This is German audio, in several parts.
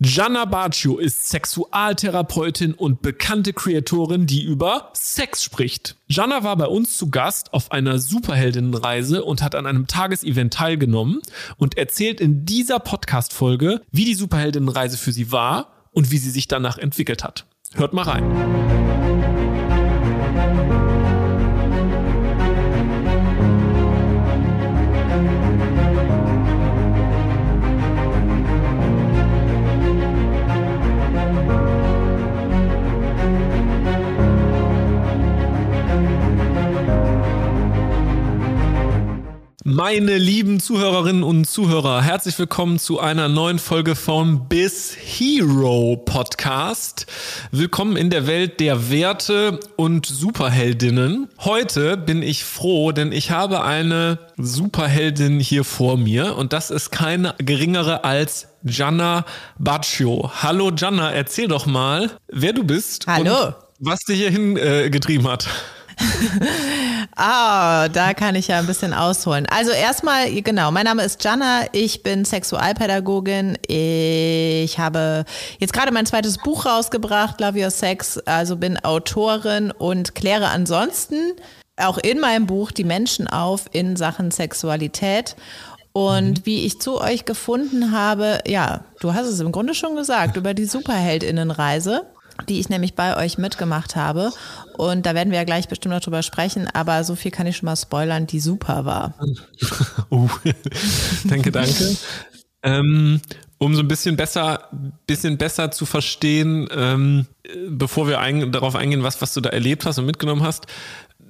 Gianna Baccio ist Sexualtherapeutin und bekannte Kreatorin, die über Sex spricht. Gianna war bei uns zu Gast auf einer Superheldinnenreise und hat an einem Tagesevent teilgenommen und erzählt in dieser Podcast-Folge, wie die Superheldinnenreise für sie war und wie sie sich danach entwickelt hat. Hört mal rein. Meine lieben Zuhörerinnen und Zuhörer, herzlich willkommen zu einer neuen Folge vom Biz Hero Podcast. Willkommen in der Welt der Werte und Superheldinnen. Heute bin ich froh, denn ich habe eine Superheldin hier vor mir und das ist keine geringere als Gianna Baccio. Hallo Gianna, erzähl doch mal, wer du bist Hallo. und was dich hierhin äh, getrieben hat. ah, da kann ich ja ein bisschen ausholen. Also erstmal, genau, mein Name ist Jana, ich bin Sexualpädagogin. Ich habe jetzt gerade mein zweites Buch rausgebracht, Love Your Sex, also bin Autorin und kläre ansonsten auch in meinem Buch die Menschen auf in Sachen Sexualität. Und mhm. wie ich zu euch gefunden habe, ja, du hast es im Grunde schon gesagt, über die Superheldinnenreise die ich nämlich bei euch mitgemacht habe. Und da werden wir ja gleich bestimmt noch drüber sprechen, aber so viel kann ich schon mal spoilern, die super war. oh, danke, danke. ähm, um so ein bisschen besser, bisschen besser zu verstehen, ähm, bevor wir ein, darauf eingehen, was, was du da erlebt hast und mitgenommen hast,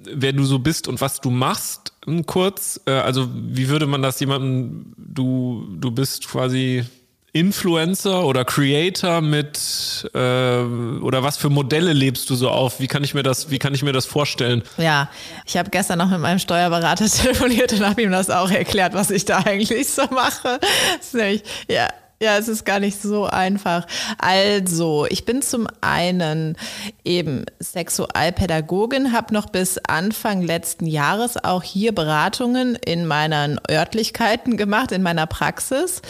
wer du so bist und was du machst, kurz. Äh, also wie würde man das jemandem, du, du bist quasi Influencer oder Creator mit äh, oder was für Modelle lebst du so auf? Wie kann ich mir das, wie kann ich mir das vorstellen? Ja, ich habe gestern noch mit meinem Steuerberater telefoniert und habe ihm das auch erklärt, was ich da eigentlich so mache. Das ist nämlich, ja, ja, es ist gar nicht so einfach. Also, ich bin zum einen eben Sexualpädagogin, habe noch bis Anfang letzten Jahres auch hier Beratungen in meinen Örtlichkeiten gemacht, in meiner Praxis.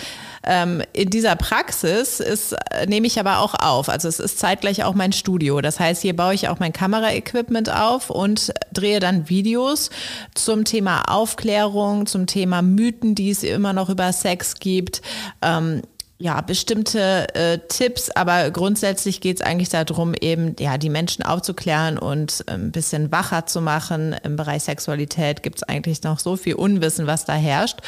Ähm, in dieser Praxis ist, äh, nehme ich aber auch auf. Also es ist zeitgleich auch mein Studio. Das heißt, hier baue ich auch mein Kameraequipment auf und drehe dann Videos zum Thema Aufklärung, zum Thema Mythen, die es immer noch über Sex gibt. Ähm, ja, bestimmte äh, Tipps, aber grundsätzlich geht es eigentlich darum, eben ja die Menschen aufzuklären und ein bisschen wacher zu machen. Im Bereich Sexualität gibt es eigentlich noch so viel Unwissen, was da herrscht.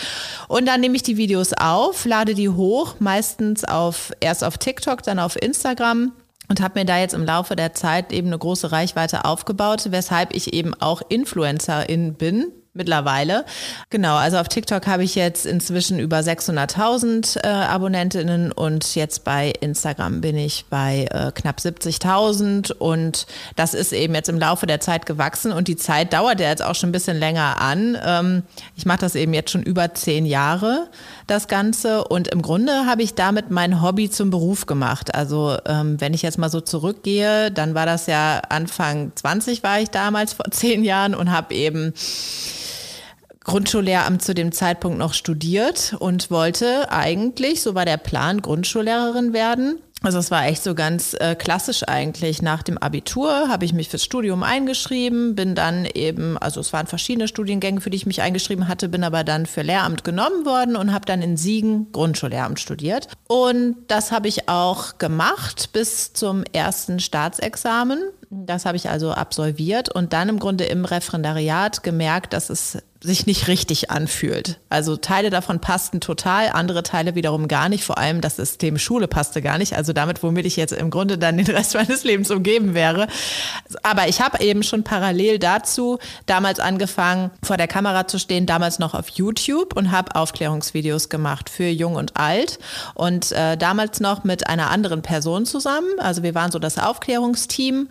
Und dann nehme ich die Videos auf, lade die hoch, meistens auf erst auf TikTok, dann auf Instagram und habe mir da jetzt im Laufe der Zeit eben eine große Reichweite aufgebaut, weshalb ich eben auch Influencerin bin, mittlerweile. Genau, also auf TikTok habe ich jetzt inzwischen über 600.000 äh, Abonnentinnen und jetzt bei Instagram bin ich bei äh, knapp 70.000 und das ist eben jetzt im Laufe der Zeit gewachsen und die Zeit dauert ja jetzt auch schon ein bisschen länger an. Ähm, ich mache das eben jetzt schon über zehn Jahre, das Ganze und im Grunde habe ich damit mein Hobby zum Beruf gemacht. Also ähm, wenn ich jetzt mal so zurückgehe, dann war das ja Anfang 20 war ich damals vor zehn Jahren und habe eben Grundschullehramt zu dem Zeitpunkt noch studiert und wollte eigentlich, so war der Plan, Grundschullehrerin werden. Also es war echt so ganz äh, klassisch eigentlich. Nach dem Abitur habe ich mich fürs Studium eingeschrieben, bin dann eben, also es waren verschiedene Studiengänge, für die ich mich eingeschrieben hatte, bin aber dann für Lehramt genommen worden und habe dann in Siegen Grundschullehramt studiert. Und das habe ich auch gemacht bis zum ersten Staatsexamen. Das habe ich also absolviert und dann im Grunde im Referendariat gemerkt, dass es sich nicht richtig anfühlt. Also Teile davon passten total, andere Teile wiederum gar nicht. Vor allem das System Schule passte gar nicht. Also damit, womit ich jetzt im Grunde dann den Rest meines Lebens umgeben wäre. Aber ich habe eben schon parallel dazu damals angefangen, vor der Kamera zu stehen, damals noch auf YouTube und habe Aufklärungsvideos gemacht für Jung und Alt. Und äh, damals noch mit einer anderen Person zusammen. Also wir waren so das Aufklärungsteam.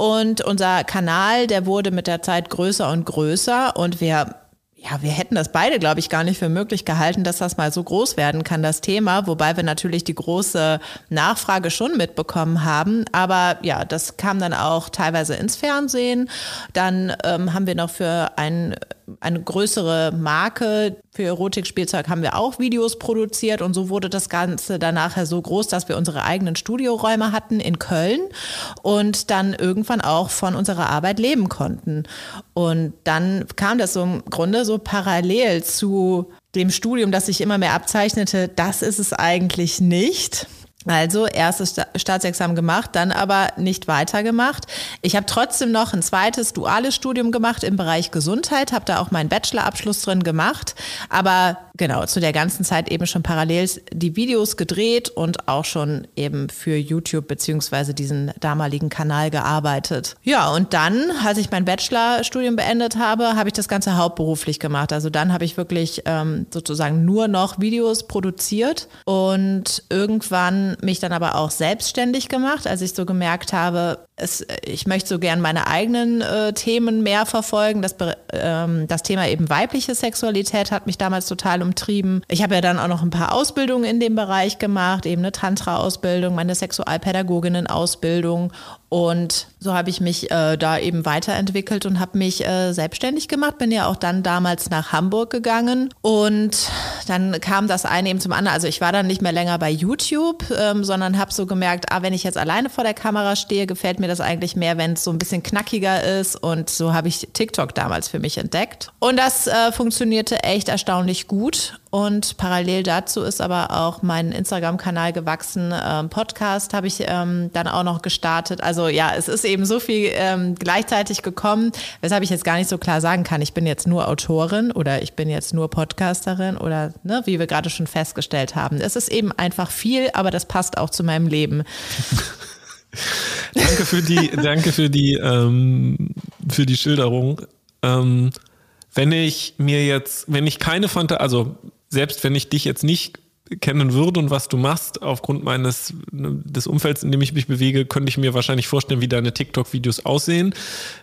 Und unser Kanal, der wurde mit der Zeit größer und größer und wir ja, wir hätten das beide, glaube ich, gar nicht für möglich gehalten, dass das mal so groß werden kann, das Thema, wobei wir natürlich die große Nachfrage schon mitbekommen haben. Aber ja, das kam dann auch teilweise ins Fernsehen. Dann ähm, haben wir noch für einen eine größere Marke für Erotikspielzeug haben wir auch Videos produziert und so wurde das Ganze dann nachher so groß, dass wir unsere eigenen Studioräume hatten in Köln und dann irgendwann auch von unserer Arbeit leben konnten. Und dann kam das so im Grunde so parallel zu dem Studium, das sich immer mehr abzeichnete. Das ist es eigentlich nicht. Also erstes Staatsexamen gemacht, dann aber nicht weitergemacht. Ich habe trotzdem noch ein zweites duales Studium gemacht im Bereich Gesundheit, habe da auch meinen Bachelorabschluss drin gemacht, aber genau zu der ganzen Zeit eben schon parallel die Videos gedreht und auch schon eben für YouTube beziehungsweise diesen damaligen Kanal gearbeitet. Ja, und dann, als ich mein Bachelorstudium beendet habe, habe ich das Ganze hauptberuflich gemacht. Also dann habe ich wirklich ähm, sozusagen nur noch Videos produziert und irgendwann mich dann aber auch selbstständig gemacht, als ich so gemerkt habe, es, ich möchte so gern meine eigenen äh, Themen mehr verfolgen. Das, ähm, das Thema eben weibliche Sexualität hat mich damals total umtrieben. Ich habe ja dann auch noch ein paar Ausbildungen in dem Bereich gemacht, eben eine Tantra-Ausbildung, meine Sexualpädagoginnen-Ausbildung und so habe ich mich äh, da eben weiterentwickelt und habe mich äh, selbstständig gemacht. Bin ja auch dann damals nach Hamburg gegangen und dann kam das eine eben zum anderen. Also ich war dann nicht mehr länger bei YouTube, ähm, sondern habe so gemerkt, ah, wenn ich jetzt alleine vor der Kamera stehe, gefällt mir das eigentlich mehr, wenn es so ein bisschen knackiger ist. Und so habe ich TikTok damals für mich entdeckt. Und das äh, funktionierte echt erstaunlich gut. Und parallel dazu ist aber auch mein Instagram-Kanal gewachsen. Ähm, Podcast habe ich ähm, dann auch noch gestartet. Also ja, es ist eben so viel ähm, gleichzeitig gekommen, weshalb ich jetzt gar nicht so klar sagen kann, ich bin jetzt nur Autorin oder ich bin jetzt nur Podcasterin oder ne, wie wir gerade schon festgestellt haben. Es ist eben einfach viel, aber das passt auch zu meinem Leben. danke für die, danke für die, ähm, für die Schilderung. Ähm, wenn ich mir jetzt, wenn ich keine Fantasie, also selbst wenn ich dich jetzt nicht kennen würde und was du machst, aufgrund meines des Umfelds, in dem ich mich bewege, könnte ich mir wahrscheinlich vorstellen, wie deine TikTok-Videos aussehen.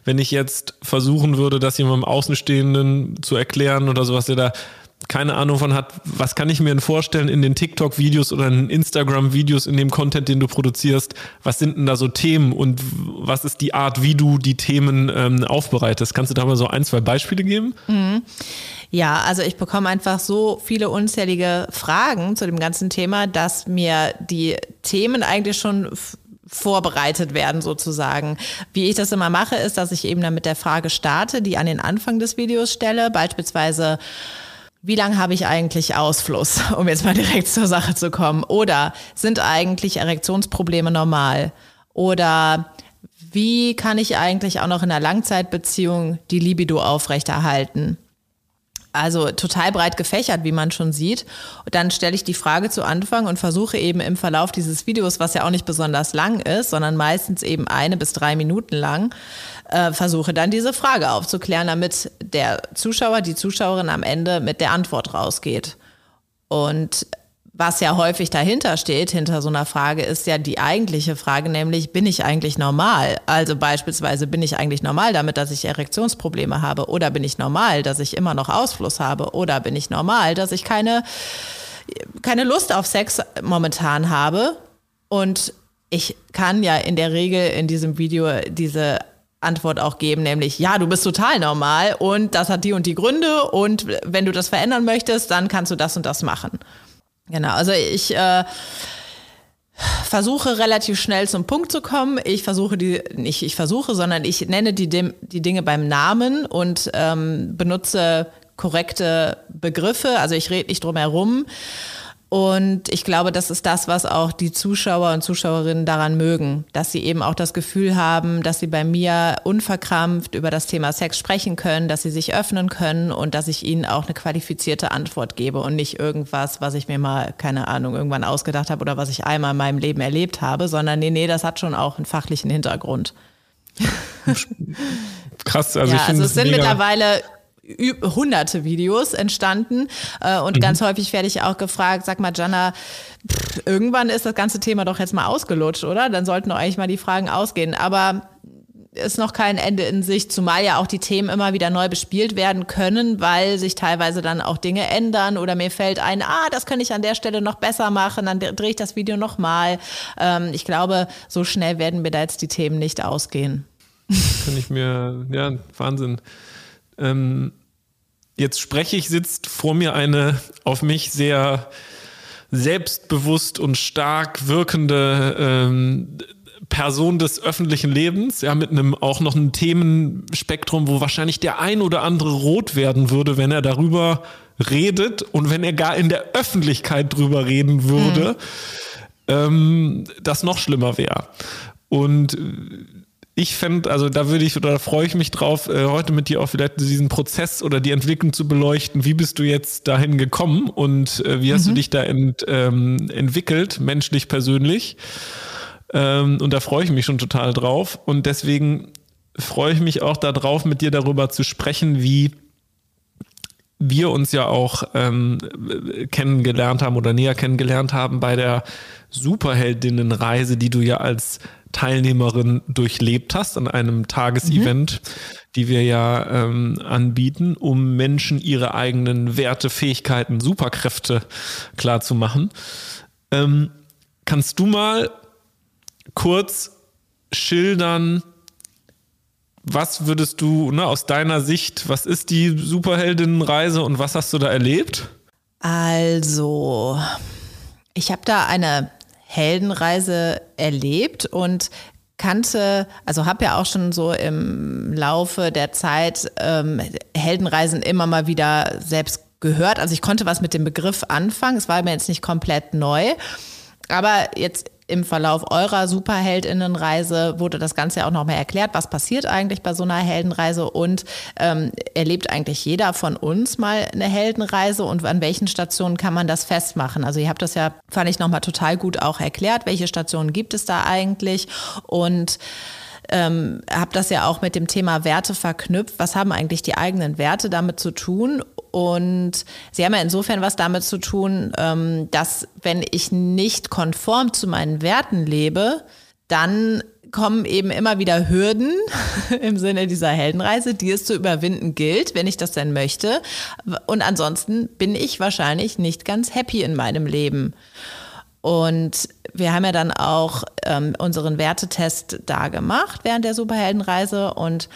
Wenn ich jetzt versuchen würde, das jemandem Außenstehenden zu erklären oder sowas, der da keine Ahnung von hat, was kann ich mir denn vorstellen in den TikTok-Videos oder in Instagram-Videos, in dem Content, den du produzierst, was sind denn da so Themen und was ist die Art, wie du die Themen ähm, aufbereitest? Kannst du da mal so ein, zwei Beispiele geben? Mhm. Ja, also ich bekomme einfach so viele unzählige Fragen zu dem ganzen Thema, dass mir die Themen eigentlich schon vorbereitet werden sozusagen. Wie ich das immer mache, ist, dass ich eben dann mit der Frage starte, die an den Anfang des Videos stelle, beispielsweise wie lange habe ich eigentlich Ausfluss, um jetzt mal direkt zur Sache zu kommen? Oder sind eigentlich Erektionsprobleme normal? Oder wie kann ich eigentlich auch noch in einer Langzeitbeziehung die Libido aufrechterhalten? Also total breit gefächert, wie man schon sieht. Und dann stelle ich die Frage zu Anfang und versuche eben im Verlauf dieses Videos, was ja auch nicht besonders lang ist, sondern meistens eben eine bis drei Minuten lang, äh, versuche dann diese Frage aufzuklären, damit der Zuschauer, die Zuschauerin am Ende mit der Antwort rausgeht. Und was ja häufig dahinter steht, hinter so einer Frage, ist ja die eigentliche Frage, nämlich bin ich eigentlich normal? Also beispielsweise bin ich eigentlich normal damit, dass ich Erektionsprobleme habe? Oder bin ich normal, dass ich immer noch Ausfluss habe? Oder bin ich normal, dass ich keine, keine Lust auf Sex momentan habe? Und ich kann ja in der Regel in diesem Video diese Antwort auch geben, nämlich ja, du bist total normal und das hat die und die Gründe und wenn du das verändern möchtest, dann kannst du das und das machen. Genau, also ich äh, versuche relativ schnell zum Punkt zu kommen. Ich versuche die, nicht ich versuche, sondern ich nenne die, die Dinge beim Namen und ähm, benutze korrekte Begriffe. Also ich rede nicht drum herum. Und ich glaube, das ist das, was auch die Zuschauer und Zuschauerinnen daran mögen, dass sie eben auch das Gefühl haben, dass sie bei mir unverkrampft über das Thema Sex sprechen können, dass sie sich öffnen können und dass ich ihnen auch eine qualifizierte Antwort gebe und nicht irgendwas, was ich mir mal, keine Ahnung, irgendwann ausgedacht habe oder was ich einmal in meinem Leben erlebt habe, sondern nee, nee, das hat schon auch einen fachlichen Hintergrund. Krass, also ja, ich finde also es sind mittlerweile hunderte Videos entstanden äh, und mhm. ganz häufig werde ich auch gefragt, sag mal Jana, pff, irgendwann ist das ganze Thema doch jetzt mal ausgelutscht, oder? Dann sollten doch eigentlich mal die Fragen ausgehen, aber ist noch kein Ende in sich, zumal ja auch die Themen immer wieder neu bespielt werden können, weil sich teilweise dann auch Dinge ändern oder mir fällt ein, ah, das kann ich an der Stelle noch besser machen, dann drehe ich das Video nochmal. Ähm, ich glaube, so schnell werden mir da jetzt die Themen nicht ausgehen. Kann ich mir, ja, Wahnsinn. Ähm, jetzt spreche ich, sitzt vor mir eine auf mich sehr selbstbewusst und stark wirkende ähm, Person des öffentlichen Lebens, ja, mit einem auch noch einem Themenspektrum, wo wahrscheinlich der ein oder andere rot werden würde, wenn er darüber redet und wenn er gar in der Öffentlichkeit drüber reden würde, mhm. ähm, das noch schlimmer wäre. Und ich fände, also da würde ich oder da freue ich mich drauf, äh, heute mit dir auch vielleicht diesen Prozess oder die Entwicklung zu beleuchten. Wie bist du jetzt dahin gekommen und äh, wie hast mhm. du dich da ent, ähm, entwickelt, menschlich, persönlich? Ähm, und da freue ich mich schon total drauf. Und deswegen freue ich mich auch darauf, mit dir darüber zu sprechen, wie wir uns ja auch ähm, kennengelernt haben oder näher kennengelernt haben bei der Superheldinnenreise, die du ja als Teilnehmerin durchlebt hast an einem Tagesevent, mhm. die wir ja ähm, anbieten, um Menschen ihre eigenen Werte, Fähigkeiten, Superkräfte klar zu machen. Ähm, kannst du mal kurz schildern, was würdest du ne, aus deiner Sicht, was ist die Superheldinnenreise und was hast du da erlebt? Also, ich habe da eine Heldenreise erlebt und kannte, also habe ja auch schon so im Laufe der Zeit ähm, Heldenreisen immer mal wieder selbst gehört. Also ich konnte was mit dem Begriff anfangen. Es war mir jetzt nicht komplett neu. Aber jetzt im Verlauf eurer Superheldinnenreise wurde das Ganze ja auch nochmal erklärt, was passiert eigentlich bei so einer Heldenreise und ähm, erlebt eigentlich jeder von uns mal eine Heldenreise und an welchen Stationen kann man das festmachen? Also ihr habt das ja, fand ich nochmal total gut auch erklärt, welche Stationen gibt es da eigentlich und ähm, habe das ja auch mit dem Thema Werte verknüpft. Was haben eigentlich die eigenen Werte damit zu tun? Und sie haben ja insofern was damit zu tun, ähm, dass wenn ich nicht konform zu meinen Werten lebe, dann kommen eben immer wieder Hürden im Sinne dieser Heldenreise, die es zu überwinden gilt, wenn ich das denn möchte. Und ansonsten bin ich wahrscheinlich nicht ganz happy in meinem Leben. Und wir haben ja dann auch ähm, unseren Wertetest da gemacht während der Superheldenreise und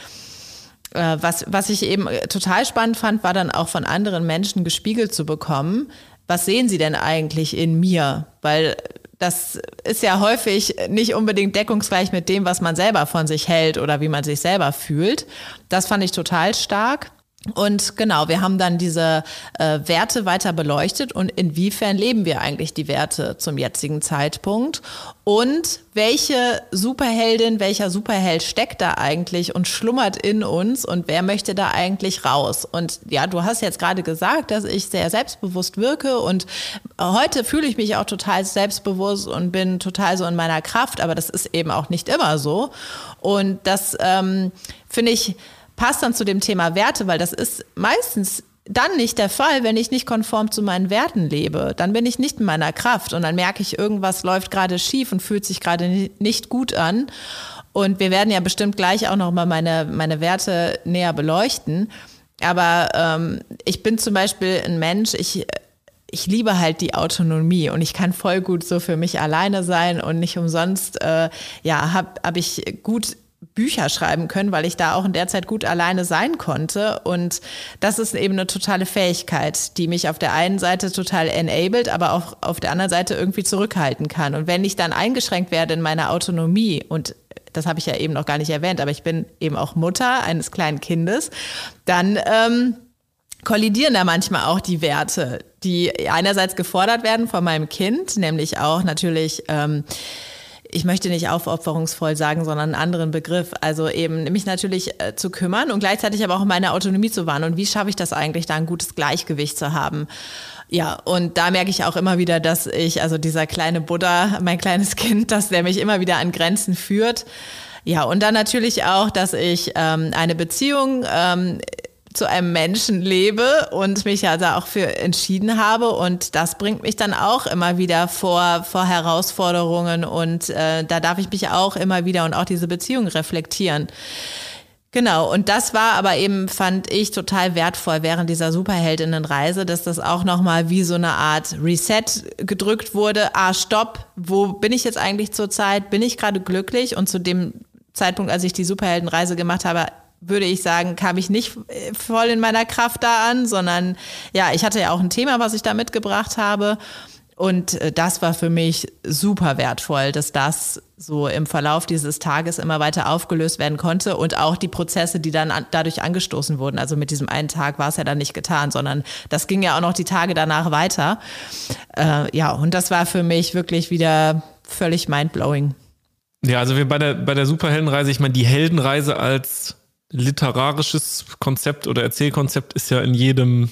was, was ich eben total spannend fand, war dann auch von anderen Menschen gespiegelt zu bekommen. Was sehen sie denn eigentlich in mir? Weil das ist ja häufig nicht unbedingt deckungsgleich mit dem, was man selber von sich hält oder wie man sich selber fühlt. Das fand ich total stark. Und genau, wir haben dann diese äh, Werte weiter beleuchtet und inwiefern leben wir eigentlich die Werte zum jetzigen Zeitpunkt und welche Superheldin, welcher Superheld steckt da eigentlich und schlummert in uns und wer möchte da eigentlich raus? Und ja, du hast jetzt gerade gesagt, dass ich sehr selbstbewusst wirke und heute fühle ich mich auch total selbstbewusst und bin total so in meiner Kraft, aber das ist eben auch nicht immer so. Und das ähm, finde ich passt dann zu dem Thema Werte, weil das ist meistens dann nicht der Fall, wenn ich nicht konform zu meinen Werten lebe. Dann bin ich nicht in meiner Kraft und dann merke ich, irgendwas läuft gerade schief und fühlt sich gerade nicht gut an. Und wir werden ja bestimmt gleich auch noch mal meine, meine Werte näher beleuchten. Aber ähm, ich bin zum Beispiel ein Mensch, ich, ich liebe halt die Autonomie und ich kann voll gut so für mich alleine sein und nicht umsonst, äh, ja, habe hab ich gut Bücher schreiben können, weil ich da auch in der Zeit gut alleine sein konnte. Und das ist eben eine totale Fähigkeit, die mich auf der einen Seite total enabled, aber auch auf der anderen Seite irgendwie zurückhalten kann. Und wenn ich dann eingeschränkt werde in meiner Autonomie und das habe ich ja eben noch gar nicht erwähnt, aber ich bin eben auch Mutter eines kleinen Kindes, dann ähm, kollidieren da manchmal auch die Werte, die einerseits gefordert werden von meinem Kind, nämlich auch natürlich ähm, ich möchte nicht aufopferungsvoll sagen, sondern einen anderen Begriff. Also eben mich natürlich äh, zu kümmern und gleichzeitig aber auch meine Autonomie zu wahren. Und wie schaffe ich das eigentlich, da ein gutes Gleichgewicht zu haben? Ja, und da merke ich auch immer wieder, dass ich, also dieser kleine Buddha, mein kleines Kind, dass der mich immer wieder an Grenzen führt. Ja, und dann natürlich auch, dass ich ähm, eine Beziehung ähm, zu einem Menschen lebe und mich ja da auch für entschieden habe. Und das bringt mich dann auch immer wieder vor, vor Herausforderungen und äh, da darf ich mich auch immer wieder und auch diese Beziehung reflektieren. Genau, und das war aber eben, fand ich, total wertvoll während dieser Superheldinnenreise, dass das auch nochmal wie so eine Art Reset gedrückt wurde. Ah, stopp, wo bin ich jetzt eigentlich zurzeit? Bin ich gerade glücklich? Und zu dem Zeitpunkt, als ich die Superheldenreise gemacht habe, würde ich sagen, kam ich nicht äh, voll in meiner Kraft da an, sondern ja, ich hatte ja auch ein Thema, was ich da mitgebracht habe. Und äh, das war für mich super wertvoll, dass das so im Verlauf dieses Tages immer weiter aufgelöst werden konnte und auch die Prozesse, die dann an, dadurch angestoßen wurden. Also mit diesem einen Tag war es ja dann nicht getan, sondern das ging ja auch noch die Tage danach weiter. Äh, ja, und das war für mich wirklich wieder völlig mindblowing. Ja, also wir bei der, bei der Superheldenreise, ich meine, die Heldenreise als literarisches Konzept oder Erzählkonzept ist ja in jedem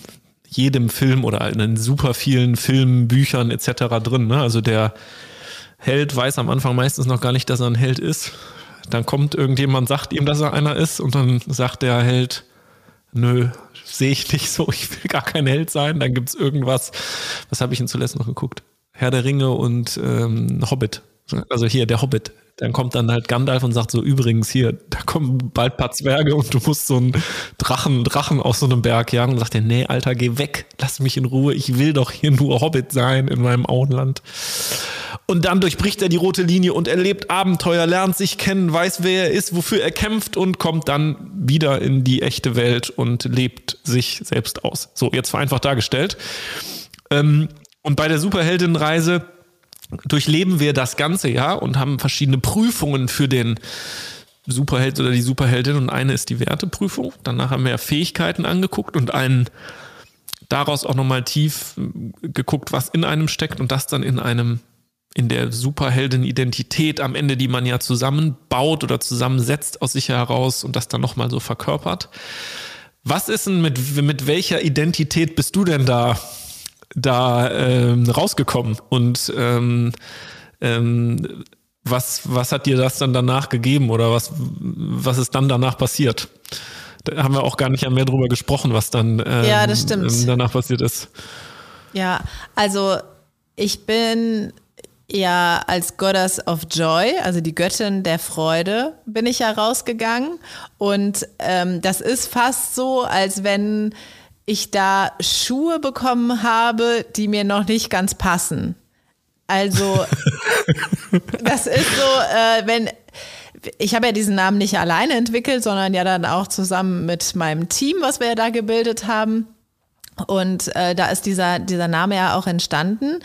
jedem Film oder in super vielen Filmen, Büchern etc. drin. Ne? Also der Held weiß am Anfang meistens noch gar nicht, dass er ein Held ist. Dann kommt irgendjemand, sagt ihm, dass er einer ist und dann sagt der Held, nö, sehe ich nicht so, ich will gar kein Held sein. Dann gibt es irgendwas, was habe ich denn zuletzt noch geguckt? Herr der Ringe und ähm, Hobbit. Also hier der Hobbit, dann kommt dann halt Gandalf und sagt so, übrigens hier, da kommen bald paar Zwerge und du musst so einen Drachen, Drachen aus so einem Berg jagen. Und sagt er, nee, Alter, geh weg, lass mich in Ruhe, ich will doch hier nur Hobbit sein in meinem Auenland. Und dann durchbricht er die rote Linie und erlebt Abenteuer, lernt sich kennen, weiß, wer er ist, wofür er kämpft und kommt dann wieder in die echte Welt und lebt sich selbst aus. So, jetzt vereinfacht dargestellt. Ähm, und bei der Superheldinnenreise durchleben wir das ganze Jahr und haben verschiedene Prüfungen für den Superheld oder die Superheldin und eine ist die Werteprüfung. Danach haben wir Fähigkeiten angeguckt und einen daraus auch nochmal tief geguckt, was in einem steckt und das dann in einem in der Superheldin-Identität am Ende, die man ja zusammenbaut oder zusammensetzt aus sich heraus und das dann nochmal so verkörpert. Was ist denn mit, mit welcher Identität bist du denn da da ähm, rausgekommen und ähm, ähm, was, was hat dir das dann danach gegeben oder was, was ist dann danach passiert? Da haben wir auch gar nicht mehr drüber gesprochen, was dann ähm, ja, das stimmt. Ähm, danach passiert ist. Ja, also ich bin ja als Goddess of Joy, also die Göttin der Freude, bin ich ja rausgegangen. Und ähm, das ist fast so, als wenn ich da Schuhe bekommen habe, die mir noch nicht ganz passen. Also, das ist so, äh, wenn ich habe ja diesen Namen nicht alleine entwickelt, sondern ja dann auch zusammen mit meinem Team, was wir ja da gebildet haben. Und äh, da ist dieser, dieser Name ja auch entstanden.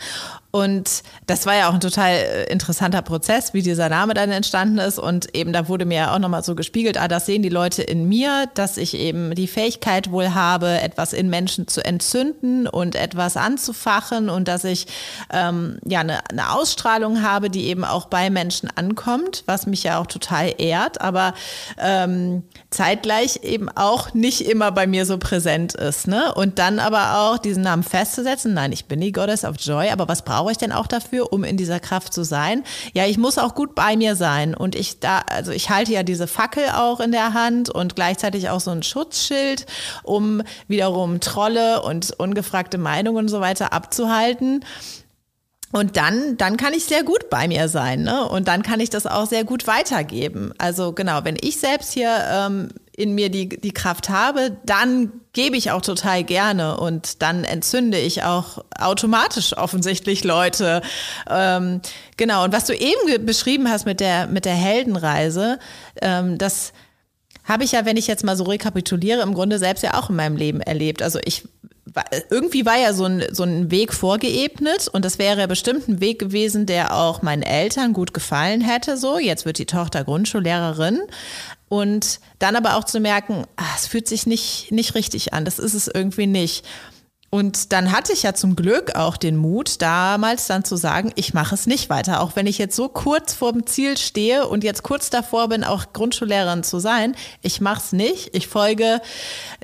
Und das war ja auch ein total äh, interessanter Prozess, wie dieser Name dann entstanden ist. Und eben da wurde mir ja auch nochmal so gespiegelt, ah, das sehen die Leute in mir, dass ich eben die Fähigkeit wohl habe, etwas in Menschen zu entzünden und etwas anzufachen und dass ich ähm, ja eine, eine Ausstrahlung habe, die eben auch bei Menschen ankommt, was mich ja auch total ehrt, aber ähm, zeitgleich eben auch nicht immer bei mir so präsent ist. Ne? Und dann aber auch diesen Namen festzusetzen, nein, ich bin die Goddess of Joy, aber was brauche brauche ich denn auch dafür, um in dieser Kraft zu sein? Ja, ich muss auch gut bei mir sein. Und ich da, also ich halte ja diese Fackel auch in der Hand und gleichzeitig auch so ein Schutzschild, um wiederum Trolle und ungefragte Meinungen und so weiter abzuhalten. Und dann, dann kann ich sehr gut bei mir sein, ne? Und dann kann ich das auch sehr gut weitergeben. Also genau, wenn ich selbst hier ähm, in mir die, die Kraft habe, dann gebe ich auch total gerne und dann entzünde ich auch automatisch offensichtlich Leute. Ähm, genau, und was du eben beschrieben hast mit der, mit der Heldenreise, ähm, das habe ich ja, wenn ich jetzt mal so rekapituliere, im Grunde selbst ja auch in meinem Leben erlebt. Also ich irgendwie war ja so ein, so ein Weg vorgeebnet und das wäre bestimmt ein Weg gewesen, der auch meinen Eltern gut gefallen hätte. So, jetzt wird die Tochter Grundschullehrerin. Und dann aber auch zu merken, ach, es fühlt sich nicht, nicht richtig an, das ist es irgendwie nicht. Und dann hatte ich ja zum Glück auch den Mut, damals dann zu sagen, ich mache es nicht weiter. Auch wenn ich jetzt so kurz vor dem Ziel stehe und jetzt kurz davor bin, auch Grundschullehrerin zu sein, ich mache es nicht. Ich folge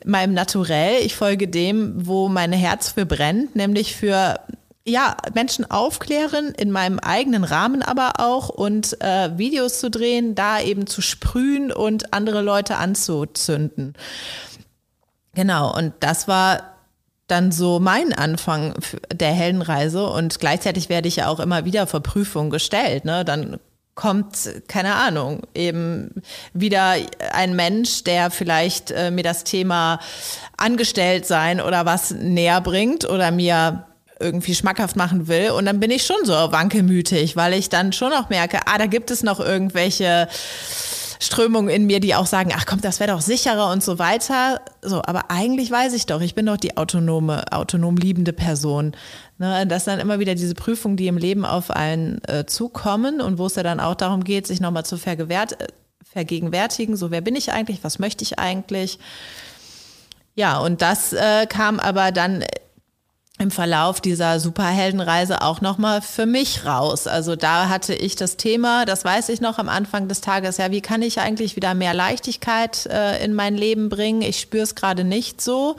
meinem Naturell, ich folge dem, wo mein Herz für brennt, nämlich für ja, Menschen aufklären, in meinem eigenen Rahmen aber auch und äh, Videos zu drehen, da eben zu sprühen und andere Leute anzuzünden. Genau, und das war dann so mein Anfang der Heldenreise und gleichzeitig werde ich ja auch immer wieder vor Prüfungen gestellt. Ne? Dann kommt, keine Ahnung, eben wieder ein Mensch, der vielleicht äh, mir das Thema angestellt sein oder was näher bringt oder mir irgendwie schmackhaft machen will. Und dann bin ich schon so wankelmütig, weil ich dann schon auch merke, ah, da gibt es noch irgendwelche Strömungen in mir, die auch sagen, ach komm, das wäre doch sicherer und so weiter. So, aber eigentlich weiß ich doch, ich bin doch die autonome, autonom liebende Person. Ne, das sind dann immer wieder diese Prüfungen, die im Leben auf einen äh, zukommen und wo es ja dann auch darum geht, sich nochmal zu vergewährt, vergegenwärtigen, so wer bin ich eigentlich, was möchte ich eigentlich. Ja, und das äh, kam aber dann im Verlauf dieser Superheldenreise auch nochmal für mich raus. Also da hatte ich das Thema, das weiß ich noch am Anfang des Tages, ja, wie kann ich eigentlich wieder mehr Leichtigkeit äh, in mein Leben bringen? Ich spüre es gerade nicht so.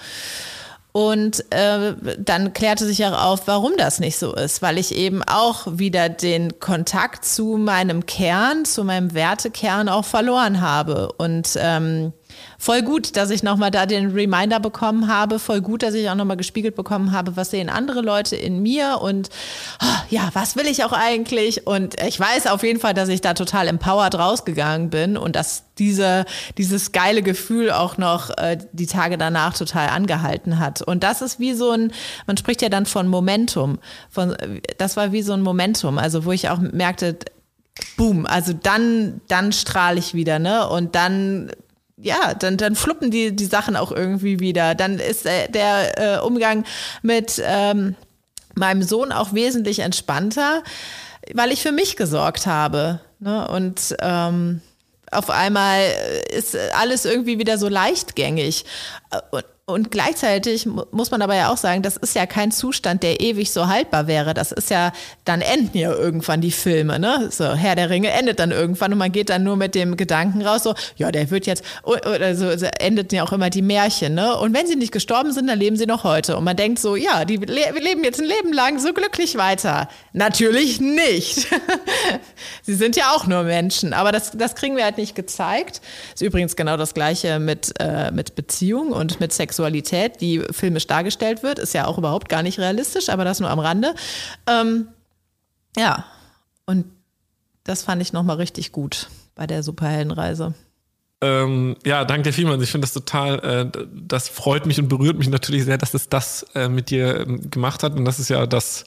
Und äh, dann klärte sich auch auf, warum das nicht so ist, weil ich eben auch wieder den Kontakt zu meinem Kern, zu meinem Wertekern auch verloren habe. Und ähm, voll gut, dass ich nochmal da den Reminder bekommen habe, voll gut, dass ich auch nochmal gespiegelt bekommen habe, was sehen andere Leute in mir und oh, ja, was will ich auch eigentlich? Und ich weiß auf jeden Fall, dass ich da total empowered rausgegangen bin und dass diese, dieses geile Gefühl auch noch äh, die Tage danach total angehalten hat. Und das ist wie so ein, man spricht ja dann von Momentum. Von, das war wie so ein Momentum, also wo ich auch merkte, boom, also dann, dann strahle ich wieder, ne? Und dann ja, dann, dann fluppen die, die Sachen auch irgendwie wieder. Dann ist äh, der äh, Umgang mit ähm, meinem Sohn auch wesentlich entspannter, weil ich für mich gesorgt habe. Ne? Und ähm, auf einmal ist alles irgendwie wieder so leichtgängig. Und, und gleichzeitig muss man aber ja auch sagen, das ist ja kein Zustand, der ewig so haltbar wäre. Das ist ja, dann enden ja irgendwann die Filme, ne? So, Herr der Ringe endet dann irgendwann und man geht dann nur mit dem Gedanken raus, so, ja, der wird jetzt, oder so, so endet ja auch immer die Märchen, ne? Und wenn sie nicht gestorben sind, dann leben sie noch heute. Und man denkt so, ja, die le leben jetzt ein Leben lang so glücklich weiter. Natürlich nicht. sie sind ja auch nur Menschen, aber das, das kriegen wir halt nicht gezeigt. Ist übrigens genau das Gleiche mit, äh, mit Beziehung und mit Sexualität. Sexualität, die filmisch dargestellt wird, ist ja auch überhaupt gar nicht realistisch, aber das nur am Rande. Ähm, ja, und das fand ich nochmal richtig gut bei der Superheldenreise. Ähm, ja, danke dir vielmals. Ich finde das total, äh, das freut mich und berührt mich natürlich sehr, dass es das äh, mit dir äh, gemacht hat. Und das ist ja das,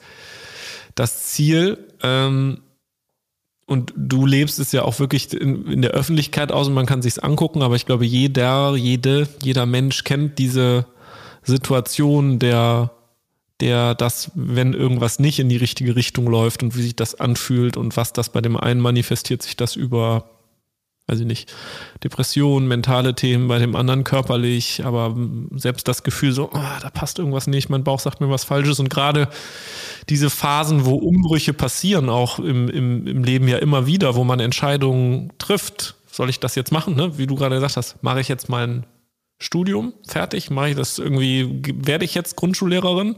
das Ziel. Ähm, und du lebst es ja auch wirklich in, in der Öffentlichkeit aus und man kann sich's angucken, aber ich glaube, jeder, jede, jeder Mensch kennt diese Situation der, der das, wenn irgendwas nicht in die richtige Richtung läuft und wie sich das anfühlt und was das bei dem einen manifestiert sich das über weiß ich nicht, Depression, mentale Themen, bei dem anderen körperlich, aber selbst das Gefühl so, oh, da passt irgendwas nicht, mein Bauch sagt mir was Falsches und gerade diese Phasen, wo Umbrüche passieren, auch im, im, im Leben ja immer wieder, wo man Entscheidungen trifft, soll ich das jetzt machen, ne? wie du gerade gesagt hast, mache ich jetzt mein Studium fertig, mache ich das irgendwie, werde ich jetzt Grundschullehrerin?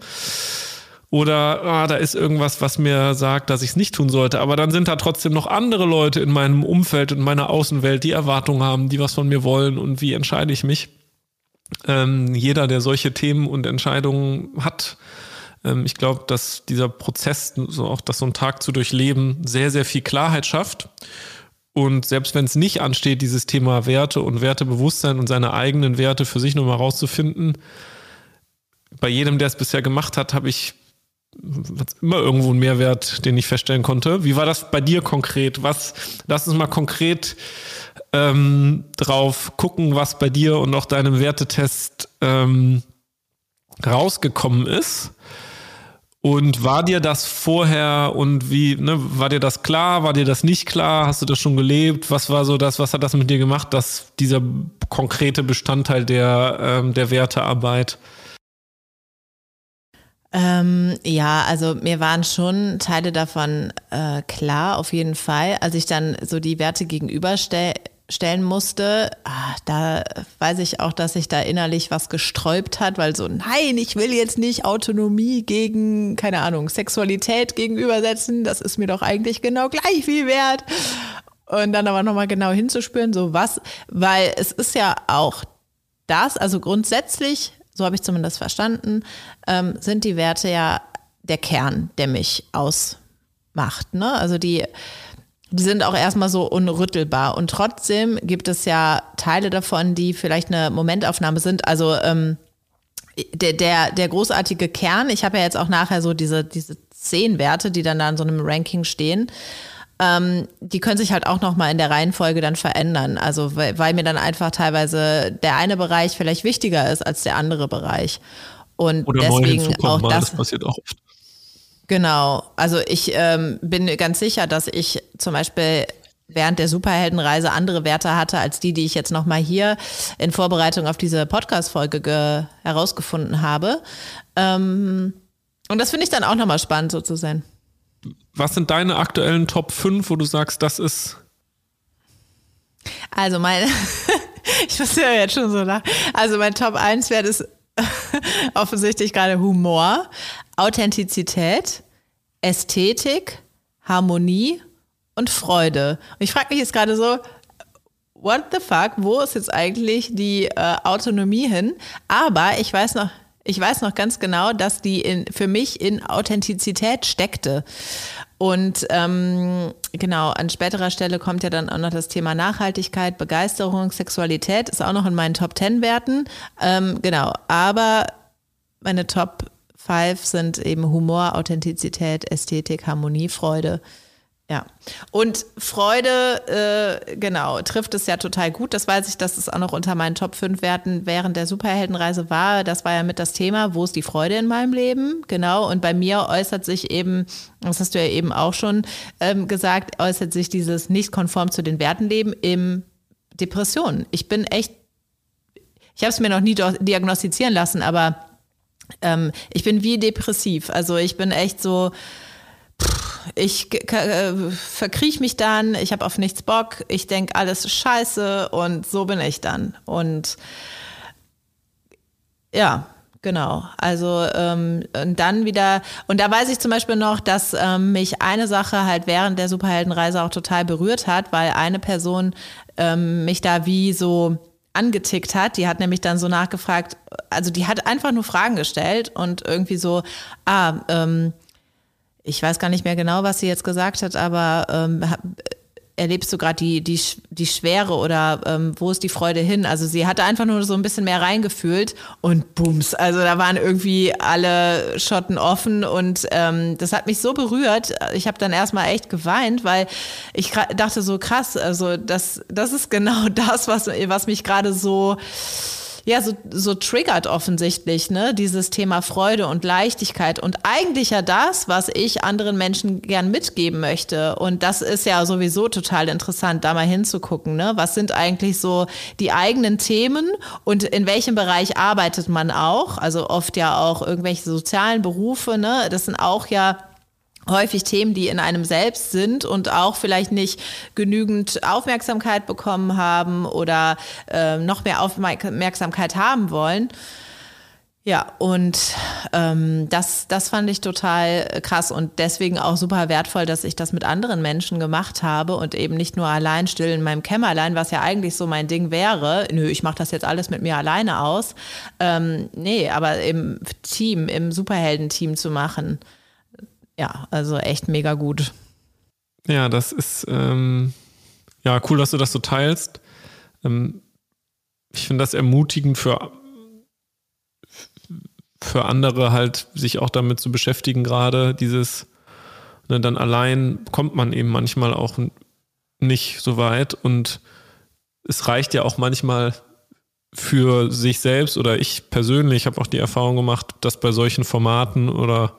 Oder ah, da ist irgendwas, was mir sagt, dass ich es nicht tun sollte. Aber dann sind da trotzdem noch andere Leute in meinem Umfeld, in meiner Außenwelt, die Erwartungen haben, die was von mir wollen. Und wie entscheide ich mich? Ähm, jeder, der solche Themen und Entscheidungen hat, ähm, ich glaube, dass dieser Prozess, so auch das so einen Tag zu durchleben, sehr, sehr viel Klarheit schafft. Und selbst wenn es nicht ansteht, dieses Thema Werte und Wertebewusstsein und seine eigenen Werte für sich nochmal rauszufinden, bei jedem, der es bisher gemacht hat, habe ich immer irgendwo einen Mehrwert, den ich feststellen konnte. Wie war das bei dir konkret? Was, lass uns mal konkret ähm, drauf gucken, was bei dir und auch deinem Wertetest ähm, rausgekommen ist. Und war dir das vorher und wie, ne, war dir das klar? War dir das nicht klar? Hast du das schon gelebt? Was war so das, was hat das mit dir gemacht, dass dieser konkrete Bestandteil der, ähm, der Wertearbeit? Ähm, ja, also mir waren schon Teile davon äh, klar, auf jeden Fall. Als ich dann so die Werte gegenüberstellen musste, ah, da weiß ich auch, dass sich da innerlich was gesträubt hat, weil so, nein, ich will jetzt nicht Autonomie gegen, keine Ahnung, Sexualität gegenübersetzen, das ist mir doch eigentlich genau gleich viel wert. Und dann aber nochmal genau hinzuspüren, so was, weil es ist ja auch das, also grundsätzlich so habe ich zumindest verstanden, ähm, sind die Werte ja der Kern, der mich ausmacht. Ne? Also die, die sind auch erstmal so unrüttelbar. Und trotzdem gibt es ja Teile davon, die vielleicht eine Momentaufnahme sind. Also ähm, der, der, der großartige Kern, ich habe ja jetzt auch nachher so diese, diese zehn Werte, die dann da in so einem Ranking stehen. Ähm, die können sich halt auch nochmal in der Reihenfolge dann verändern. Also weil, weil mir dann einfach teilweise der eine Bereich vielleicht wichtiger ist als der andere Bereich. Und Oder deswegen auch mal, das, das passiert auch oft. Genau. Also ich ähm, bin ganz sicher, dass ich zum Beispiel während der Superheldenreise andere Werte hatte als die, die ich jetzt nochmal hier in Vorbereitung auf diese Podcast-Folge herausgefunden habe. Ähm, und das finde ich dann auch nochmal spannend, so zu sein. Was sind deine aktuellen Top 5, wo du sagst, das ist. Also mein, ich muss ja jetzt schon so nach. Also mein Top 1 Wert ist offensichtlich gerade Humor, Authentizität, Ästhetik, Harmonie und Freude. Und ich frage mich jetzt gerade so, what the fuck, wo ist jetzt eigentlich die äh, Autonomie hin? Aber ich weiß noch, ich weiß noch ganz genau, dass die in, für mich in Authentizität steckte. Und ähm, genau, an späterer Stelle kommt ja dann auch noch das Thema Nachhaltigkeit, Begeisterung, Sexualität, ist auch noch in meinen Top Ten Werten. Ähm, genau, aber meine Top 5 sind eben Humor, Authentizität, Ästhetik, Harmonie, Freude. Ja. Und Freude, äh, genau, trifft es ja total gut. Das weiß ich, dass es auch noch unter meinen Top 5 Werten während der Superheldenreise war. Das war ja mit das Thema, wo ist die Freude in meinem Leben? Genau. Und bei mir äußert sich eben, das hast du ja eben auch schon ähm, gesagt, äußert sich dieses nicht konform zu den Werten leben im Depressionen. Ich bin echt, ich habe es mir noch nie diagnostizieren lassen, aber ähm, ich bin wie depressiv. Also ich bin echt so, ich äh, verkriech mich dann, ich habe auf nichts Bock, ich denke, alles scheiße und so bin ich dann. Und ja, genau. Also ähm, und dann wieder, und da weiß ich zum Beispiel noch, dass ähm, mich eine Sache halt während der Superheldenreise auch total berührt hat, weil eine Person ähm, mich da wie so angetickt hat. Die hat nämlich dann so nachgefragt, also die hat einfach nur Fragen gestellt und irgendwie so, ah, ähm, ich weiß gar nicht mehr genau, was sie jetzt gesagt hat, aber ähm, erlebst du gerade die, die, die Schwere oder ähm, wo ist die Freude hin? Also sie hatte einfach nur so ein bisschen mehr reingefühlt und bums, also da waren irgendwie alle Schotten offen und ähm, das hat mich so berührt. Ich habe dann erstmal echt geweint, weil ich dachte so krass, also das, das ist genau das, was, was mich gerade so ja so, so triggert offensichtlich, ne? Dieses Thema Freude und Leichtigkeit und eigentlich ja das, was ich anderen Menschen gern mitgeben möchte. Und das ist ja sowieso total interessant, da mal hinzugucken, ne? Was sind eigentlich so die eigenen Themen und in welchem Bereich arbeitet man auch? Also oft ja auch irgendwelche sozialen Berufe, ne? Das sind auch ja häufig Themen, die in einem selbst sind und auch vielleicht nicht genügend Aufmerksamkeit bekommen haben oder äh, noch mehr Aufmerksamkeit haben wollen. Ja, und ähm, das, das fand ich total krass und deswegen auch super wertvoll, dass ich das mit anderen Menschen gemacht habe und eben nicht nur allein still in meinem Kämmerlein, was ja eigentlich so mein Ding wäre. Nö, ich mache das jetzt alles mit mir alleine aus. Ähm, nee, aber im Team, im Superheldenteam zu machen ja, also echt mega gut. Ja, das ist ähm, ja cool, dass du das so teilst. Ähm, ich finde das ermutigend für, für andere halt, sich auch damit zu beschäftigen, gerade dieses, ne, dann allein kommt man eben manchmal auch nicht so weit und es reicht ja auch manchmal für sich selbst oder ich persönlich habe auch die Erfahrung gemacht, dass bei solchen Formaten oder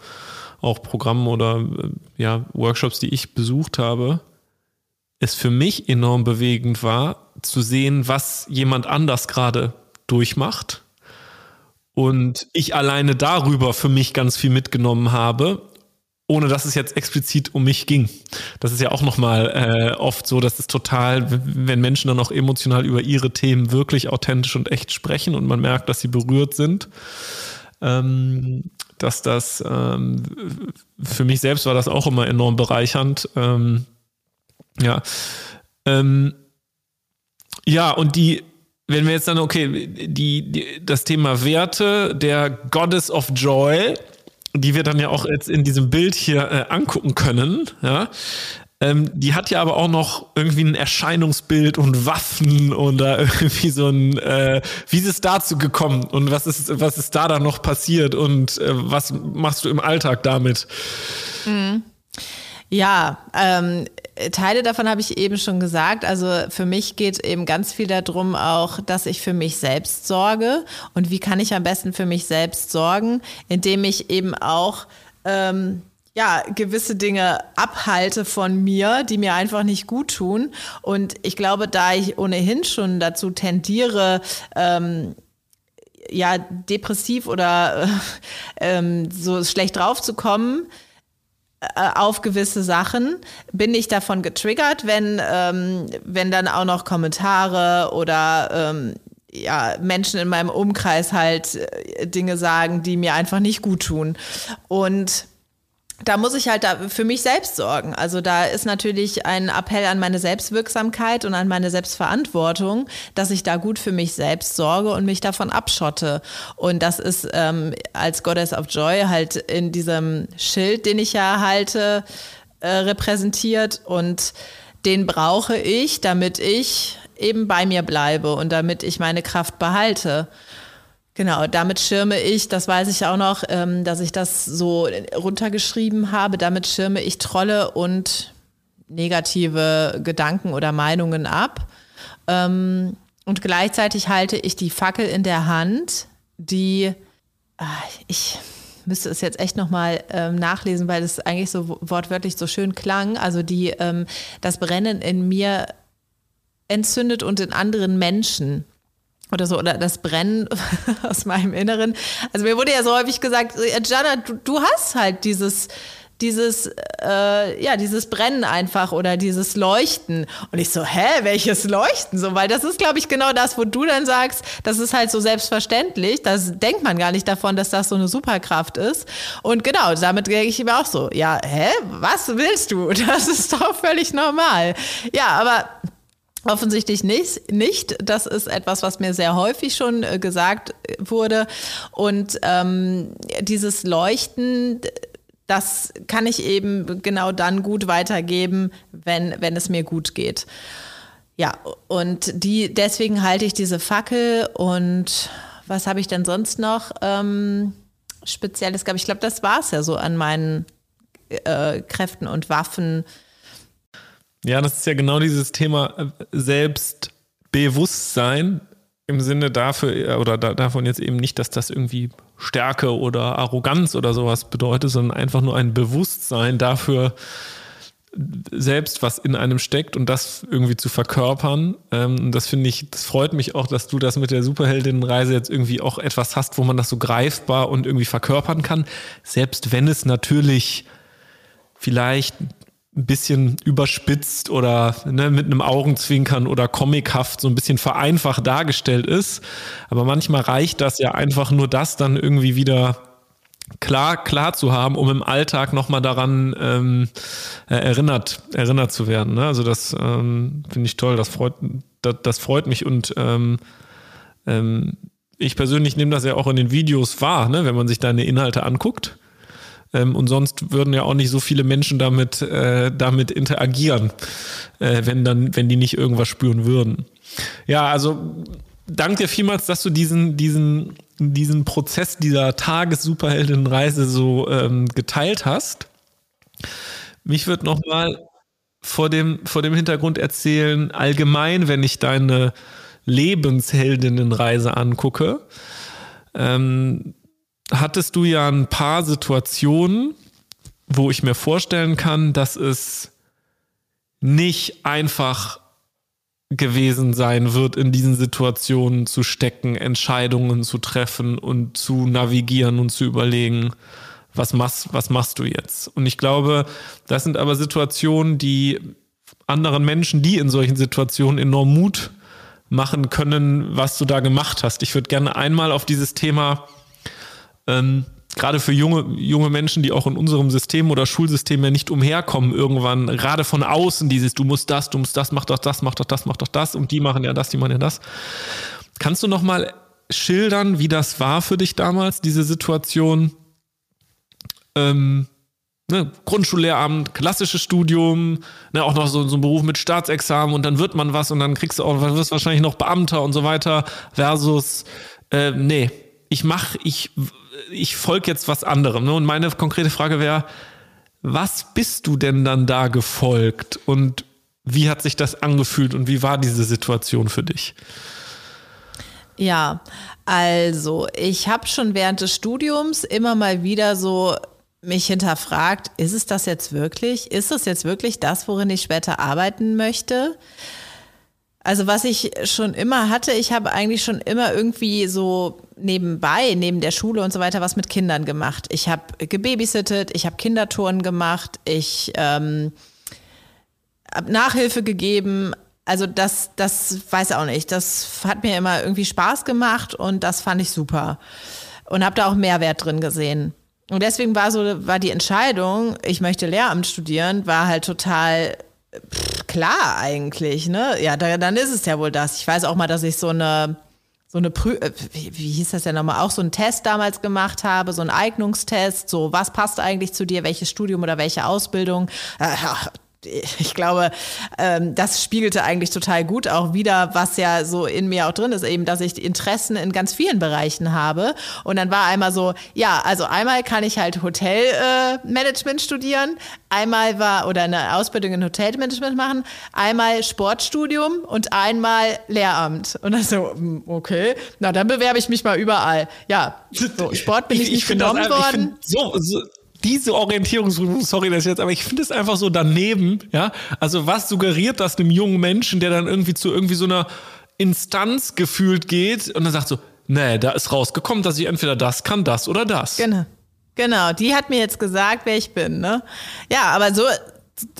auch Programmen oder äh, ja, Workshops, die ich besucht habe, es für mich enorm bewegend war, zu sehen, was jemand anders gerade durchmacht. Und ich alleine darüber für mich ganz viel mitgenommen habe, ohne dass es jetzt explizit um mich ging. Das ist ja auch nochmal äh, oft so, dass es total, wenn Menschen dann auch emotional über ihre Themen wirklich authentisch und echt sprechen und man merkt, dass sie berührt sind, ähm, dass das ähm, für mich selbst war das auch immer enorm bereichernd. Ähm, ja. Ähm, ja, und die, wenn wir jetzt dann, okay, die, die, das Thema Werte der Goddess of Joy, die wir dann ja auch jetzt in diesem Bild hier äh, angucken können, ja, ähm, die hat ja aber auch noch irgendwie ein Erscheinungsbild und Waffen oder irgendwie so ein, äh, wie ist es dazu gekommen und was ist, was ist da dann noch passiert und äh, was machst du im Alltag damit? Mhm. Ja, ähm, Teile davon habe ich eben schon gesagt. Also für mich geht eben ganz viel darum auch, dass ich für mich selbst sorge. Und wie kann ich am besten für mich selbst sorgen? Indem ich eben auch ähm, ja, gewisse Dinge abhalte von mir, die mir einfach nicht gut tun. Und ich glaube, da ich ohnehin schon dazu tendiere, ähm, ja, depressiv oder äh, ähm, so schlecht drauf zu kommen, äh, auf gewisse Sachen bin ich davon getriggert, wenn, ähm, wenn dann auch noch Kommentare oder ähm, ja, Menschen in meinem Umkreis halt äh, Dinge sagen, die mir einfach nicht gut tun. Und da muss ich halt da für mich selbst sorgen. Also da ist natürlich ein Appell an meine Selbstwirksamkeit und an meine Selbstverantwortung, dass ich da gut für mich selbst sorge und mich davon abschotte. Und das ist ähm, als Goddess of Joy halt in diesem Schild, den ich ja halte, äh, repräsentiert. Und den brauche ich, damit ich eben bei mir bleibe und damit ich meine Kraft behalte. Genau, damit schirme ich, das weiß ich auch noch, ähm, dass ich das so runtergeschrieben habe, damit schirme ich Trolle und negative Gedanken oder Meinungen ab. Ähm, und gleichzeitig halte ich die Fackel in der Hand, die, ah, ich müsste es jetzt echt nochmal ähm, nachlesen, weil es eigentlich so wortwörtlich so schön klang, also die das Brennen in mir entzündet und in anderen Menschen oder so, oder das Brennen aus meinem Inneren. Also mir wurde ja so häufig gesagt, Jana, du, du hast halt dieses, dieses, äh, ja, dieses Brennen einfach oder dieses Leuchten. Und ich so, hä, welches Leuchten? So, weil das ist, glaube ich, genau das, wo du dann sagst, das ist halt so selbstverständlich. Das denkt man gar nicht davon, dass das so eine Superkraft ist. Und genau, damit denke ich mir auch so, ja, hä, was willst du? Das ist doch völlig normal. Ja, aber Offensichtlich nicht, nicht. Das ist etwas, was mir sehr häufig schon äh, gesagt wurde. Und ähm, dieses Leuchten, das kann ich eben genau dann gut weitergeben, wenn, wenn es mir gut geht. Ja, und die, deswegen halte ich diese Fackel und was habe ich denn sonst noch ähm, Spezielles gehabt? Ich glaube, das war es ja so an meinen äh, Kräften und Waffen ja, das ist ja genau dieses Thema äh, Selbstbewusstsein im Sinne dafür äh, oder davon jetzt eben nicht, dass das irgendwie Stärke oder Arroganz oder sowas bedeutet, sondern einfach nur ein Bewusstsein dafür, selbst was in einem steckt und das irgendwie zu verkörpern. Ähm, das finde ich, das freut mich auch, dass du das mit der Superheldinnenreise jetzt irgendwie auch etwas hast, wo man das so greifbar und irgendwie verkörpern kann. Selbst wenn es natürlich vielleicht ein bisschen überspitzt oder ne, mit einem Augenzwinkern oder comichaft so ein bisschen vereinfacht dargestellt ist. Aber manchmal reicht das ja einfach nur das dann irgendwie wieder klar, klar zu haben, um im Alltag nochmal daran ähm, äh, erinnert, erinnert zu werden. Ne? Also das ähm, finde ich toll, das freut, das, das freut mich und ähm, ähm, ich persönlich nehme das ja auch in den Videos wahr, ne? wenn man sich deine Inhalte anguckt ähm, und sonst würden ja auch nicht so viele Menschen damit, äh, damit interagieren, äh, wenn dann, wenn die nicht irgendwas spüren würden. Ja, also danke dir vielmals, dass du diesen, diesen, diesen Prozess dieser Tages-Superheldinnenreise so ähm, geteilt hast. Mich würde nochmal vor dem, vor dem Hintergrund erzählen, allgemein, wenn ich deine Lebensheldinnenreise angucke, ähm, hattest du ja ein paar Situationen, wo ich mir vorstellen kann, dass es nicht einfach gewesen sein wird, in diesen Situationen zu stecken, Entscheidungen zu treffen und zu navigieren und zu überlegen, was machst, was machst du jetzt? Und ich glaube, das sind aber Situationen, die anderen Menschen, die in solchen Situationen enorm Mut machen können, was du da gemacht hast. Ich würde gerne einmal auf dieses Thema ähm, gerade für junge, junge Menschen, die auch in unserem System oder Schulsystem ja nicht umherkommen, irgendwann, gerade von außen, dieses, du musst das, du musst das, mach doch das, mach doch das, mach doch das und die machen ja das, die machen ja das. Kannst du nochmal schildern, wie das war für dich damals, diese Situation? Ähm, ne, Grundschullehramt, klassisches Studium, ne, auch noch so, so ein Beruf mit Staatsexamen und dann wird man was und dann kriegst du auch, wirst wahrscheinlich noch Beamter und so weiter, versus, äh, nee, ich mach, ich ich folge jetzt was anderem. Ne? Und meine konkrete Frage wäre, was bist du denn dann da gefolgt und wie hat sich das angefühlt und wie war diese Situation für dich? Ja, also ich habe schon während des Studiums immer mal wieder so mich hinterfragt, ist es das jetzt wirklich? Ist es jetzt wirklich das, worin ich später arbeiten möchte? Also was ich schon immer hatte, ich habe eigentlich schon immer irgendwie so nebenbei, neben der Schule und so weiter, was mit Kindern gemacht. Ich habe gebabysittet, ich habe Kindertouren gemacht, ich ähm, habe Nachhilfe gegeben. Also das, das weiß auch nicht. Das hat mir immer irgendwie Spaß gemacht und das fand ich super und habe da auch Mehrwert drin gesehen. Und deswegen war so war die Entscheidung, ich möchte Lehramt studieren, war halt total pff, klar eigentlich, ne? Ja, da, dann ist es ja wohl das. Ich weiß auch mal, dass ich so eine so eine Prü äh, wie, wie hieß das ja nochmal, auch so einen Test damals gemacht habe, so einen Eignungstest, so was passt eigentlich zu dir, welches Studium oder welche Ausbildung. Äh, ich glaube, ähm, das spiegelte eigentlich total gut auch wieder, was ja so in mir auch drin ist, eben, dass ich Interessen in ganz vielen Bereichen habe. Und dann war einmal so, ja, also einmal kann ich halt Hotelmanagement äh, studieren, einmal war oder eine Ausbildung in Hotelmanagement machen, einmal Sportstudium und einmal Lehramt. Und dann so, hm, okay, na dann bewerbe ich mich mal überall. Ja, so, Sport bin ich, ich nicht genommen worden. So, so, diese Orientierungsprüfung, sorry, das jetzt, aber ich finde es einfach so daneben, ja. Also was suggeriert das einem jungen Menschen, der dann irgendwie zu irgendwie so einer Instanz gefühlt geht und dann sagt so, nee, da ist rausgekommen, dass ich entweder das kann, das oder das. Genau. Genau, die hat mir jetzt gesagt, wer ich bin, ne? Ja, aber so,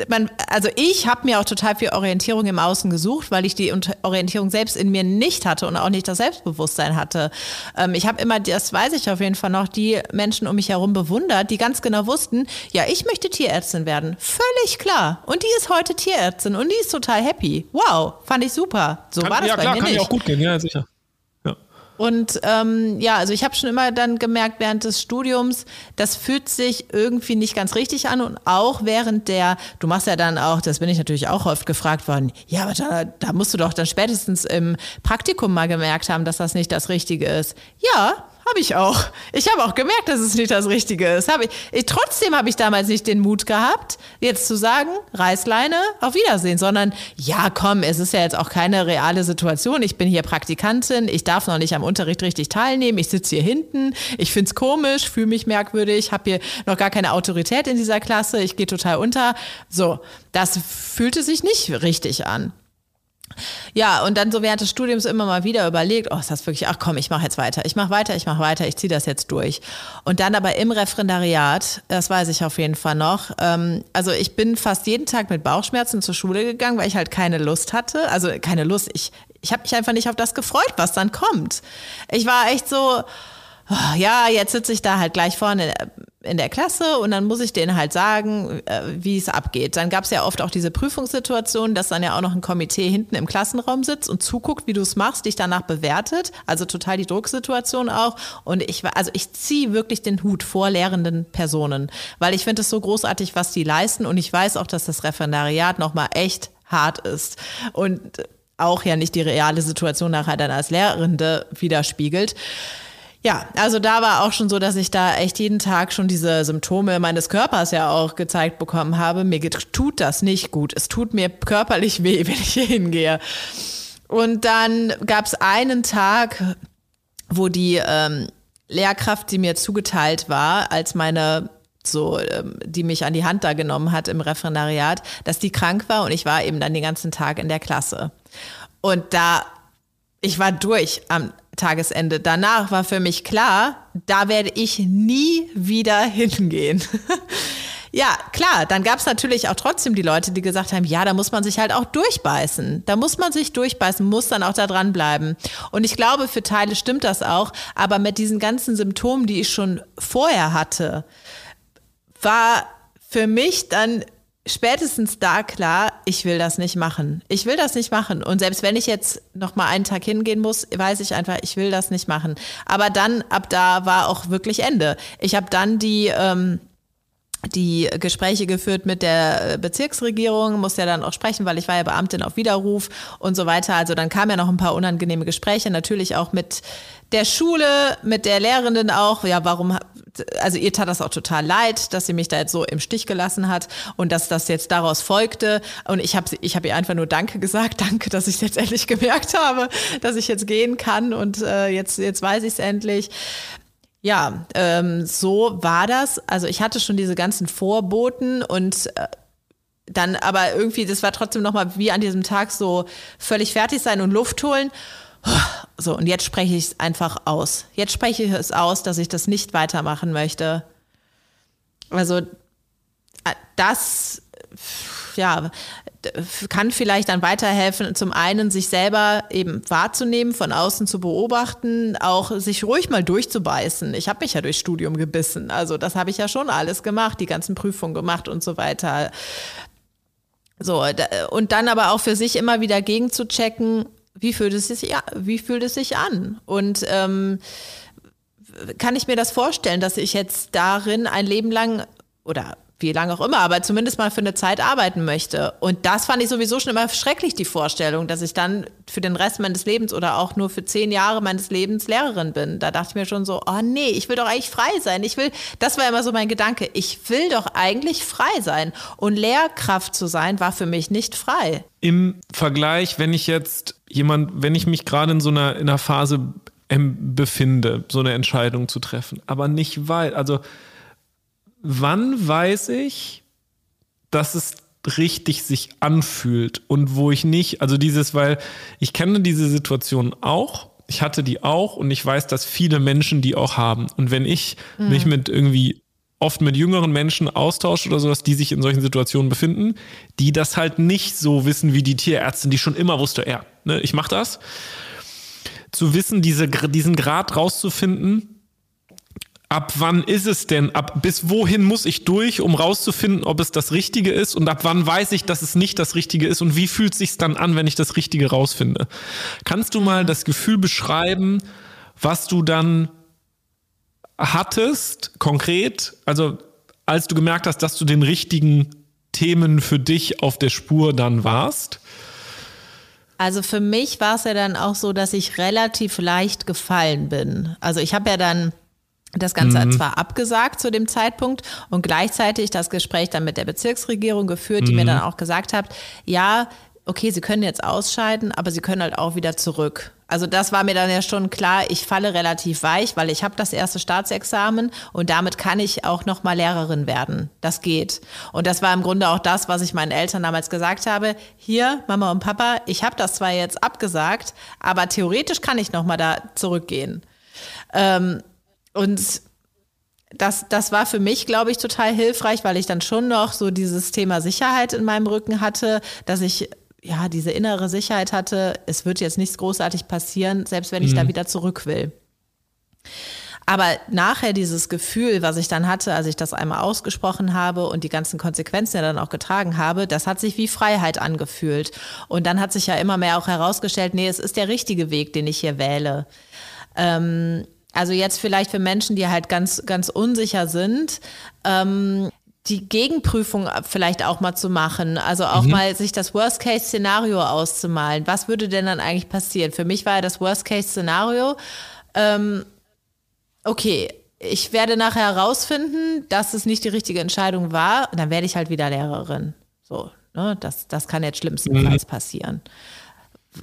man, also ich habe mir auch total viel Orientierung im Außen gesucht, weil ich die Orientierung selbst in mir nicht hatte und auch nicht das Selbstbewusstsein hatte. Ähm, ich habe immer, das weiß ich auf jeden Fall noch, die Menschen um mich herum bewundert, die ganz genau wussten, ja, ich möchte Tierärztin werden. Völlig klar. Und die ist heute Tierärztin und die ist total happy. Wow, fand ich super. So kann, war das ja, bei klar, mir kann nicht. Ja, auch gut gehen, ja, sicher. Und ähm, ja, also ich habe schon immer dann gemerkt während des Studiums, das fühlt sich irgendwie nicht ganz richtig an und auch während der, du machst ja dann auch, das bin ich natürlich auch oft gefragt worden, ja, aber da, da musst du doch dann spätestens im Praktikum mal gemerkt haben, dass das nicht das Richtige ist. Ja, habe ich auch. Ich habe auch gemerkt, dass es nicht das Richtige ist. Hab ich, ich, trotzdem habe ich damals nicht den Mut gehabt, jetzt zu sagen, Reißleine, auf Wiedersehen, sondern ja, komm, es ist ja jetzt auch keine reale Situation. Ich bin hier Praktikantin, ich darf noch nicht am Unterricht richtig teilnehmen, ich sitze hier hinten, ich finde es komisch, fühle mich merkwürdig, habe hier noch gar keine Autorität in dieser Klasse, ich gehe total unter. So, das fühlte sich nicht richtig an. Ja, und dann so während des Studiums immer mal wieder überlegt, oh, ist das wirklich, ach komm, ich mache jetzt weiter, ich mache weiter, ich mache weiter, ich ziehe das jetzt durch. Und dann aber im Referendariat, das weiß ich auf jeden Fall noch, ähm, also ich bin fast jeden Tag mit Bauchschmerzen zur Schule gegangen, weil ich halt keine Lust hatte, also keine Lust, ich, ich habe mich einfach nicht auf das gefreut, was dann kommt. Ich war echt so, oh, ja, jetzt sitze ich da halt gleich vorne in der Klasse und dann muss ich denen halt sagen, äh, wie es abgeht. Dann gab es ja oft auch diese Prüfungssituation, dass dann ja auch noch ein Komitee hinten im Klassenraum sitzt und zuguckt, wie du es machst, dich danach bewertet. Also total die Drucksituation auch. Und ich war, also ich ziehe wirklich den Hut vor lehrenden Personen, weil ich finde es so großartig, was die leisten. Und ich weiß auch, dass das Referendariat nochmal echt hart ist. Und auch ja nicht die reale Situation nachher dann als Lehrende widerspiegelt. Ja, also da war auch schon so, dass ich da echt jeden Tag schon diese Symptome meines Körpers ja auch gezeigt bekommen habe. Mir tut das nicht gut. Es tut mir körperlich weh, wenn ich hier hingehe. Und dann gab es einen Tag, wo die ähm, Lehrkraft, die mir zugeteilt war, als meine so, ähm, die mich an die Hand da genommen hat im Referendariat, dass die krank war und ich war eben dann den ganzen Tag in der Klasse. Und da, ich war durch am Tagesende. Danach war für mich klar, da werde ich nie wieder hingehen. ja, klar, dann gab es natürlich auch trotzdem die Leute, die gesagt haben, ja, da muss man sich halt auch durchbeißen. Da muss man sich durchbeißen, muss dann auch da dranbleiben. Und ich glaube, für Teile stimmt das auch, aber mit diesen ganzen Symptomen, die ich schon vorher hatte, war für mich dann spätestens da klar, ich will das nicht machen. Ich will das nicht machen. Und selbst wenn ich jetzt noch mal einen Tag hingehen muss, weiß ich einfach, ich will das nicht machen. Aber dann, ab da war auch wirklich Ende. Ich habe dann die, ähm, die Gespräche geführt mit der äh, Bezirksregierung, musste ja dann auch sprechen, weil ich war ja Beamtin auf Widerruf und so weiter. Also dann kamen ja noch ein paar unangenehme Gespräche, natürlich auch mit der Schule, mit der Lehrerin auch. Ja, warum, also ihr tat das auch total leid, dass sie mich da jetzt so im Stich gelassen hat und dass das jetzt daraus folgte. Und ich habe ich hab ihr einfach nur Danke gesagt, danke, dass ich es jetzt endlich gemerkt habe, dass ich jetzt gehen kann und äh, jetzt, jetzt weiß ich es endlich. Ja, ähm, so war das. Also ich hatte schon diese ganzen Vorboten und äh, dann aber irgendwie, das war trotzdem nochmal wie an diesem Tag so völlig fertig sein und Luft holen. So, und jetzt spreche ich es einfach aus. Jetzt spreche ich es aus, dass ich das nicht weitermachen möchte. Also äh, das, ja, kann vielleicht dann weiterhelfen, zum einen sich selber eben wahrzunehmen, von außen zu beobachten, auch sich ruhig mal durchzubeißen. Ich habe mich ja durchs Studium gebissen. Also das habe ich ja schon alles gemacht, die ganzen Prüfungen gemacht und so weiter. So, und dann aber auch für sich immer wieder gegenzuchecken, wie fühlt es sich, wie fühlt es sich an? Und ähm, kann ich mir das vorstellen, dass ich jetzt darin ein Leben lang oder wie lange auch immer, aber zumindest mal für eine Zeit arbeiten möchte. Und das fand ich sowieso schon immer schrecklich, die Vorstellung, dass ich dann für den Rest meines Lebens oder auch nur für zehn Jahre meines Lebens Lehrerin bin. Da dachte ich mir schon so, oh nee, ich will doch eigentlich frei sein. Ich will, das war immer so mein Gedanke, ich will doch eigentlich frei sein. Und Lehrkraft zu sein war für mich nicht frei. Im Vergleich, wenn ich jetzt jemand, wenn ich mich gerade in so einer, in einer Phase befinde, so eine Entscheidung zu treffen, aber nicht weil, also wann weiß ich, dass es richtig sich anfühlt und wo ich nicht, also dieses, weil ich kenne diese Situation auch, ich hatte die auch und ich weiß, dass viele Menschen die auch haben. Und wenn ich mhm. mich mit irgendwie oft mit jüngeren Menschen austausche oder sowas, die sich in solchen Situationen befinden, die das halt nicht so wissen wie die Tierärztin, die schon immer wusste, ja, ne, ich mach das. Zu wissen, diese, diesen Grad rauszufinden, ab wann ist es denn? Ab bis wohin muss ich durch, um rauszufinden, ob es das Richtige ist? Und ab wann weiß ich, dass es nicht das Richtige ist? Und wie fühlt es sich dann an, wenn ich das Richtige rausfinde? Kannst du mal das Gefühl beschreiben, was du dann hattest, konkret? Also, als du gemerkt hast, dass du den richtigen Themen für dich auf der Spur dann warst? Also für mich war es ja dann auch so, dass ich relativ leicht gefallen bin. Also ich habe ja dann das Ganze mhm. zwar abgesagt zu dem Zeitpunkt und gleichzeitig das Gespräch dann mit der Bezirksregierung geführt, die mhm. mir dann auch gesagt hat, ja, okay, Sie können jetzt ausscheiden, aber Sie können halt auch wieder zurück. Also das war mir dann ja schon klar, ich falle relativ weich, weil ich habe das erste Staatsexamen und damit kann ich auch noch mal Lehrerin werden. Das geht. Und das war im Grunde auch das, was ich meinen Eltern damals gesagt habe. Hier, Mama und Papa, ich habe das zwar jetzt abgesagt, aber theoretisch kann ich noch mal da zurückgehen. Ähm, und das, das war für mich, glaube ich, total hilfreich, weil ich dann schon noch so dieses Thema Sicherheit in meinem Rücken hatte, dass ich ja diese innere Sicherheit hatte, es wird jetzt nichts großartig passieren, selbst wenn ich mhm. da wieder zurück will. Aber nachher dieses Gefühl, was ich dann hatte, als ich das einmal ausgesprochen habe und die ganzen Konsequenzen ja dann auch getragen habe, das hat sich wie Freiheit angefühlt. Und dann hat sich ja immer mehr auch herausgestellt, nee, es ist der richtige Weg, den ich hier wähle. Ähm, also jetzt vielleicht für Menschen, die halt ganz, ganz unsicher sind, ähm, die Gegenprüfung vielleicht auch mal zu machen, also auch mhm. mal sich das Worst-Case-Szenario auszumalen. Was würde denn dann eigentlich passieren? Für mich war ja das Worst-Case-Szenario, ähm, okay, ich werde nachher herausfinden, dass es nicht die richtige Entscheidung war, und dann werde ich halt wieder Lehrerin. So, ne? das, das kann jetzt schlimmstenfalls mhm. passieren.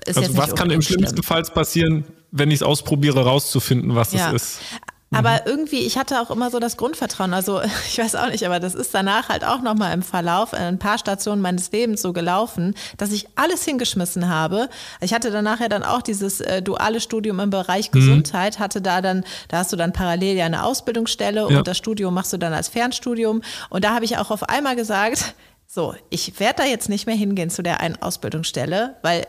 Also was kann im schlimmsten Fall passieren, wenn ich es ausprobiere, rauszufinden, was ja. es ist? Aber mhm. irgendwie, ich hatte auch immer so das Grundvertrauen. Also ich weiß auch nicht, aber das ist danach halt auch nochmal im Verlauf ein paar Stationen meines Lebens so gelaufen, dass ich alles hingeschmissen habe. Ich hatte danach ja dann auch dieses äh, duale Studium im Bereich mhm. Gesundheit, hatte da dann, da hast du dann parallel ja eine Ausbildungsstelle ja. und das Studium machst du dann als Fernstudium. Und da habe ich auch auf einmal gesagt, so, ich werde da jetzt nicht mehr hingehen zu der einen Ausbildungsstelle, weil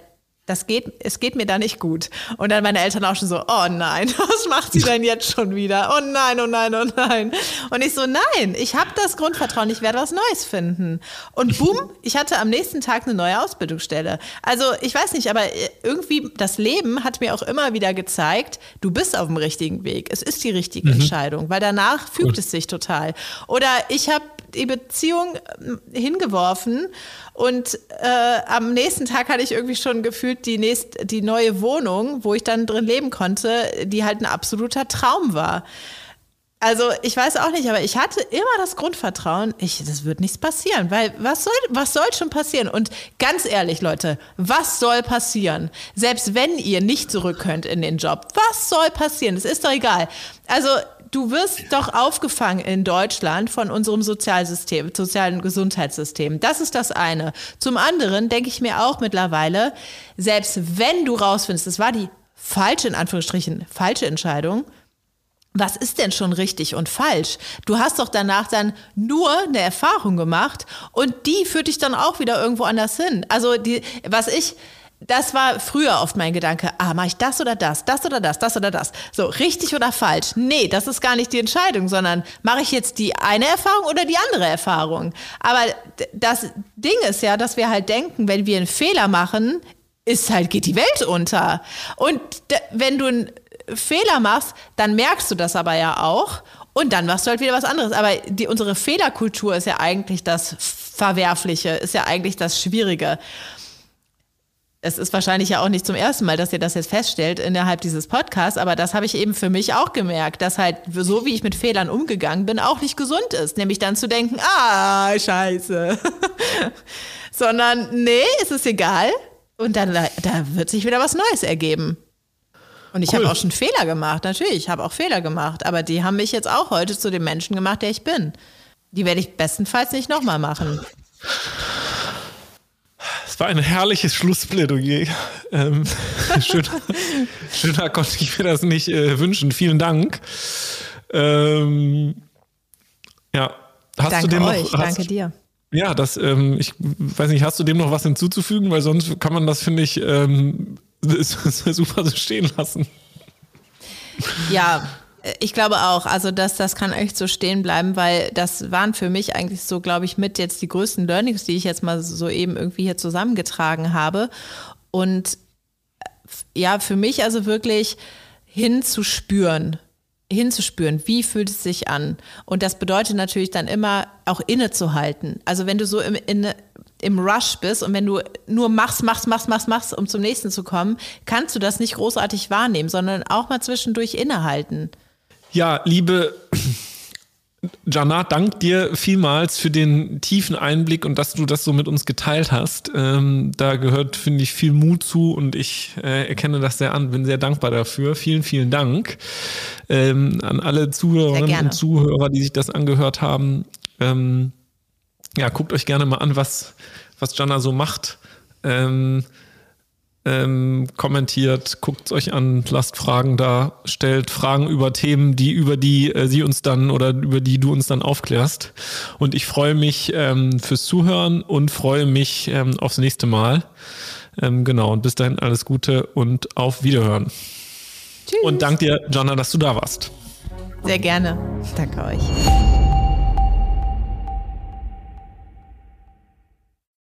das geht, es geht mir da nicht gut. Und dann meine Eltern auch schon so, oh nein, was macht sie denn jetzt schon wieder? Oh nein, oh nein, oh nein. Und ich so, nein, ich habe das Grundvertrauen, ich werde was Neues finden. Und boom, ich hatte am nächsten Tag eine neue Ausbildungsstelle. Also ich weiß nicht, aber irgendwie das Leben hat mir auch immer wieder gezeigt, du bist auf dem richtigen Weg. Es ist die richtige mhm. Entscheidung, weil danach fügt cool. es sich total. Oder ich habe die Beziehung äh, hingeworfen und äh, am nächsten Tag hatte ich irgendwie schon gefühlt die, nächst, die neue Wohnung, wo ich dann drin leben konnte, die halt ein absoluter Traum war. Also ich weiß auch nicht, aber ich hatte immer das Grundvertrauen, ich, das wird nichts passieren, weil was soll, was soll schon passieren? Und ganz ehrlich, Leute, was soll passieren? Selbst wenn ihr nicht zurück könnt in den Job, was soll passieren? Es ist doch egal. Also du wirst doch aufgefangen in Deutschland von unserem Sozialsystem, sozialen Gesundheitssystem. Das ist das eine. Zum anderen denke ich mir auch mittlerweile, selbst wenn du rausfindest, es war die falsche, in Anführungsstrichen, falsche Entscheidung, was ist denn schon richtig und falsch? Du hast doch danach dann nur eine Erfahrung gemacht und die führt dich dann auch wieder irgendwo anders hin. Also die, was ich, das war früher oft mein Gedanke, ah, mache ich das oder das, das oder das, das oder das. So, richtig oder falsch? Nee, das ist gar nicht die Entscheidung, sondern mache ich jetzt die eine Erfahrung oder die andere Erfahrung? Aber das Ding ist ja, dass wir halt denken, wenn wir einen Fehler machen, ist halt, geht die Welt unter. Und wenn du einen Fehler machst, dann merkst du das aber ja auch. Und dann machst du halt wieder was anderes. Aber die, unsere Fehlerkultur ist ja eigentlich das Verwerfliche, ist ja eigentlich das Schwierige es ist wahrscheinlich ja auch nicht zum ersten Mal, dass ihr das jetzt feststellt innerhalb dieses Podcasts, aber das habe ich eben für mich auch gemerkt, dass halt so wie ich mit Fehlern umgegangen bin, auch nicht gesund ist. Nämlich dann zu denken, ah, scheiße. Sondern, nee, es ist egal. Und dann da wird sich wieder was Neues ergeben. Und ich cool. habe auch schon Fehler gemacht, natürlich, ich habe auch Fehler gemacht, aber die haben mich jetzt auch heute zu dem Menschen gemacht, der ich bin. Die werde ich bestenfalls nicht nochmal machen. Es war ein herrliches Schlussplädoyer. Ähm, schöner, schöner konnte ich mir das nicht äh, wünschen. Vielen Dank. Ähm, ja, hast danke du dem euch, noch, danke dir. Ja, das, ähm, ich weiß nicht, hast du dem noch was hinzuzufügen? Weil sonst kann man das, finde ich, ähm, super so stehen lassen. Ja, ich glaube auch, also dass das kann echt so stehen bleiben, weil das waren für mich eigentlich so, glaube ich, mit jetzt die größten Learnings, die ich jetzt mal so eben irgendwie hier zusammengetragen habe. Und äh, ja, für mich also wirklich hinzuspüren, hinzuspüren, wie fühlt es sich an? Und das bedeutet natürlich dann immer auch innezuhalten. Also wenn du so im, in, im Rush bist und wenn du nur machst, machst, machst, machst, machst, um zum nächsten zu kommen, kannst du das nicht großartig wahrnehmen, sondern auch mal zwischendurch innehalten. Ja, liebe Jana, dank dir vielmals für den tiefen Einblick und dass du das so mit uns geteilt hast. Ähm, da gehört, finde ich, viel Mut zu und ich äh, erkenne das sehr an, bin sehr dankbar dafür. Vielen, vielen Dank ähm, an alle Zuhörerinnen und Zuhörer, die sich das angehört haben. Ähm, ja, guckt euch gerne mal an, was, was Jana so macht. Ähm, kommentiert, guckt es euch an, lasst Fragen da, stellt Fragen über Themen, die über die äh, sie uns dann oder über die du uns dann aufklärst. Und ich freue mich ähm, fürs Zuhören und freue mich ähm, aufs nächste Mal. Ähm, genau, und bis dahin alles Gute und auf Wiederhören. Tschüss. Und dank dir, Jana, dass du da warst. Sehr gerne. Danke euch.